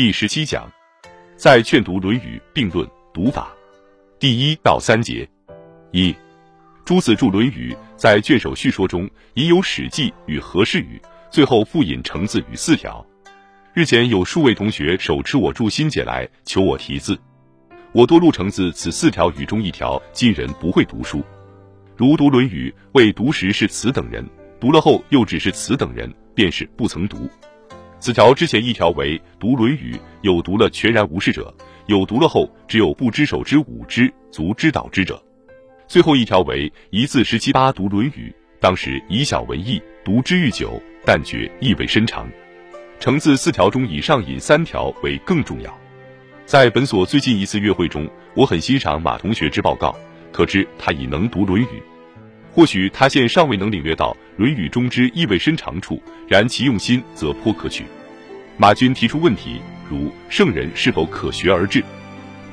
第十七讲，在劝读《论语》并论读法，第一到三节。一，朱子注《论语》在卷首叙说中已有《史记》与《和氏语》，最后复引程字语四条。日前有数位同学手持我注新解来求我题字，我多录成字此四条语中一条，今人不会读书。如读《论语》未读时是此等人，读了后又只是此等人，便是不曾读。此条之前一条为读《论语》，有读了全然无视者；有读了后只有不知手之五之足之导之者。最后一条为一字十七八读《论语》，当时以小文义，读之愈久，但觉意味深长。成字四条中，以上引三条为更重要。在本所最近一次约会中，我很欣赏马同学之报告，可知他已能读《论语》。或许他现尚未能领略到《论语》中之意味深长处，然其用心则颇可取。马军提出问题，如圣人是否可学而至？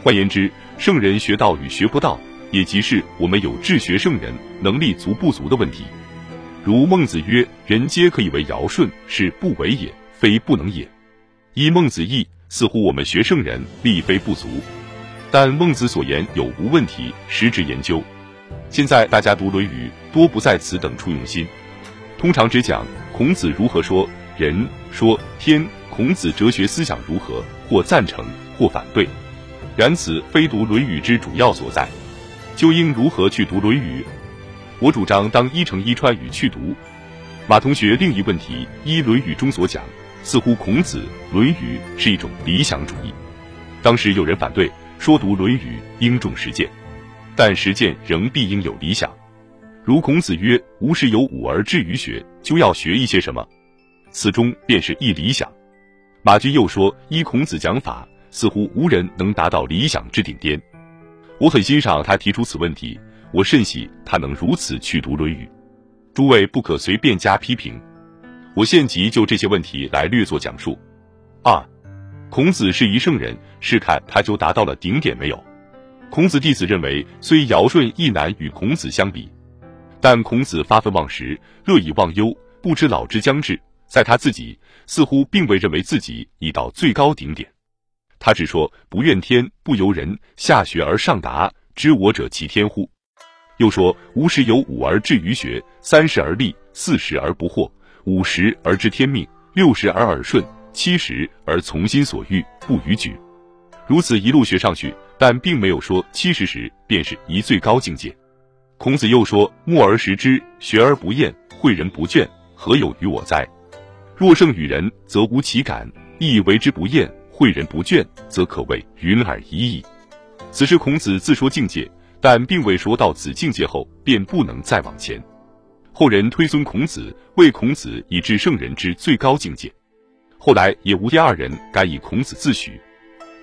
换言之，圣人学道与学不道，也即是我们有志学圣人能力足不足的问题。如孟子曰：“人皆可以为尧舜，是不为也，非不能也。”依孟子意，似乎我们学圣人力非不足，但孟子所言有无问题，实质研究。现在大家读《论语》，多不在此等处用心，通常只讲孔子如何说人，说天，孔子哲学思想如何，或赞成，或反对。然此非读《论语》之主要所在。究应如何去读《论语》？我主张当依承伊川语去读。马同学另一问题，依《论语》中所讲，似乎孔子《论语》是一种理想主义。当时有人反对，说读《论语》应重实践。但实践仍必应有理想，如孔子曰：“吾事有五而志于学，就要学一些什么。”此中便是一理想。马君又说：“依孔子讲法，似乎无人能达到理想之顶巅。”我很欣赏他提出此问题，我甚喜他能如此去读《论语》。诸位不可随便加批评。我现即就这些问题来略作讲述。二，孔子是一圣人，试看他就达到了顶点没有？孔子弟子认为，虽尧舜亦难与孔子相比，但孔子发愤忘食，乐以忘忧，不知老之将至。在他自己似乎并未认为自己已到最高顶点，他只说不怨天不尤人，下学而上达，知我者其天乎？又说吾十有五而志于学，三十而立，四十而不惑，五十而知天命，六十而耳顺，七十而从心所欲，不逾矩。如此一路学上去。但并没有说七十时便是一最高境界。孔子又说：“默而识之，学而不厌，诲人不倦，何有于我哉？若胜于人，则无其感；亦为之不厌，诲人不倦，则可谓云尔已矣。”此时孔子自说境界，但并未说到此境界后便不能再往前。后人推尊孔子为孔子以至圣人之最高境界，后来也无第二人敢以孔子自诩。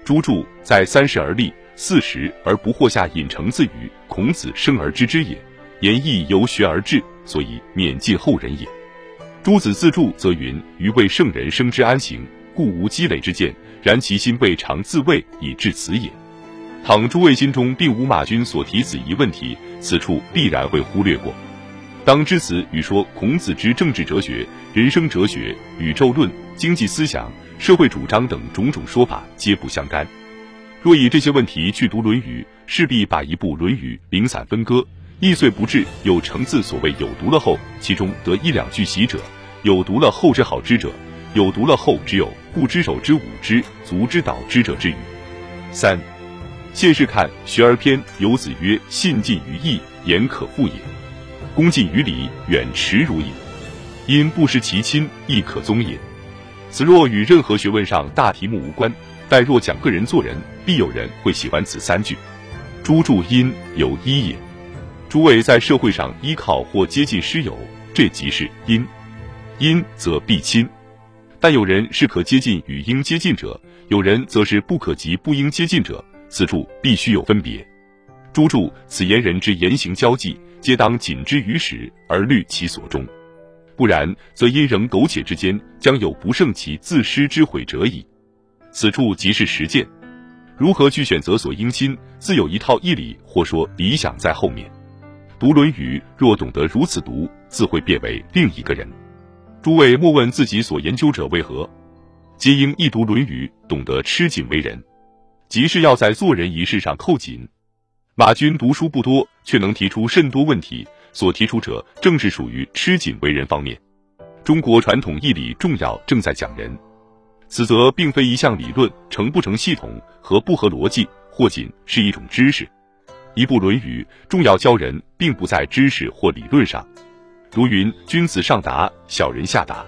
朱注在三十而立。四十而不惑下引成字语，孔子生而知之也。言亦由学而至，所以免尽后人也。朱子自助则云：余为圣人生之安行，故无积累之见。然其心未尝自谓以至此也。倘诸位心中并无马君所提此一问题，此处必然会忽略过。当知此与说孔子之政治哲学、人生哲学、宇宙论、经济思想、社会主张等种种说法皆不相干。若以这些问题去读《论语》，势必把一部《论语》零散分割，易碎不至。有成字所谓有读了后，其中得一两句喜者；有读了后之好之者；有读了后只有不知手之舞之足之蹈之者之语。三，现世看学而篇，有子曰：“信近于义，言可复也；恭近于礼，远耻辱也。因不失其亲，亦可宗也。”此若与任何学问上大题目无关。但若讲个人做人，必有人会喜欢此三句。诸助因有一也。诸位在社会上依靠或接近师友，这即是因。因则必亲。但有人是可接近与应接近者，有人则是不可及不应接近者。此处必须有分别。诸助此言人之言行交际，皆当谨之于始而虑其所终，不然则因仍苟且之间，将有不胜其自失之悔者矣。此处即是实践，如何去选择所应亲，自有一套义理，或说理想在后面。读《论语》，若懂得如此读，自会变为另一个人。诸位莫问自己所研究者为何，皆应一读《论语》，懂得吃紧为人，即是要在做人一事上扣紧。马军读书不多，却能提出甚多问题，所提出者正是属于吃紧为人方面。中国传统义理重要正在讲人，此则并非一项理论成不成系统和不合逻辑，或仅是一种知识。一部《论语》重要教人，并不在知识或理论上。如云：“君子上达，小人下达。”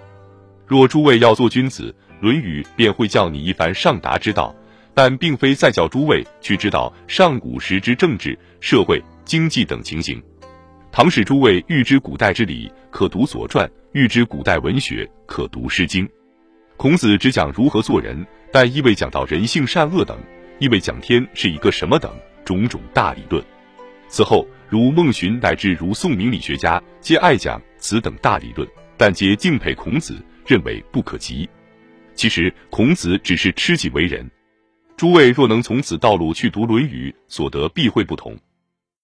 若诸位要做君子，《论语》便会教你一番上达之道，但并非再教诸位去知道上古时之政治、社会、经济等情形。唐使诸位欲知古代之理，可读《左传》。欲知古代文学，可读《诗经》。孔子只讲如何做人，但亦未讲到人性善恶等，亦未讲天是一个什么等种种大理论。此后，如孟荀乃至如宋明理学家，皆爱讲此等大理论，但皆敬佩孔子，认为不可及。其实，孔子只是吃己为人。诸位若能从此道路去读《论语》，所得必会不同。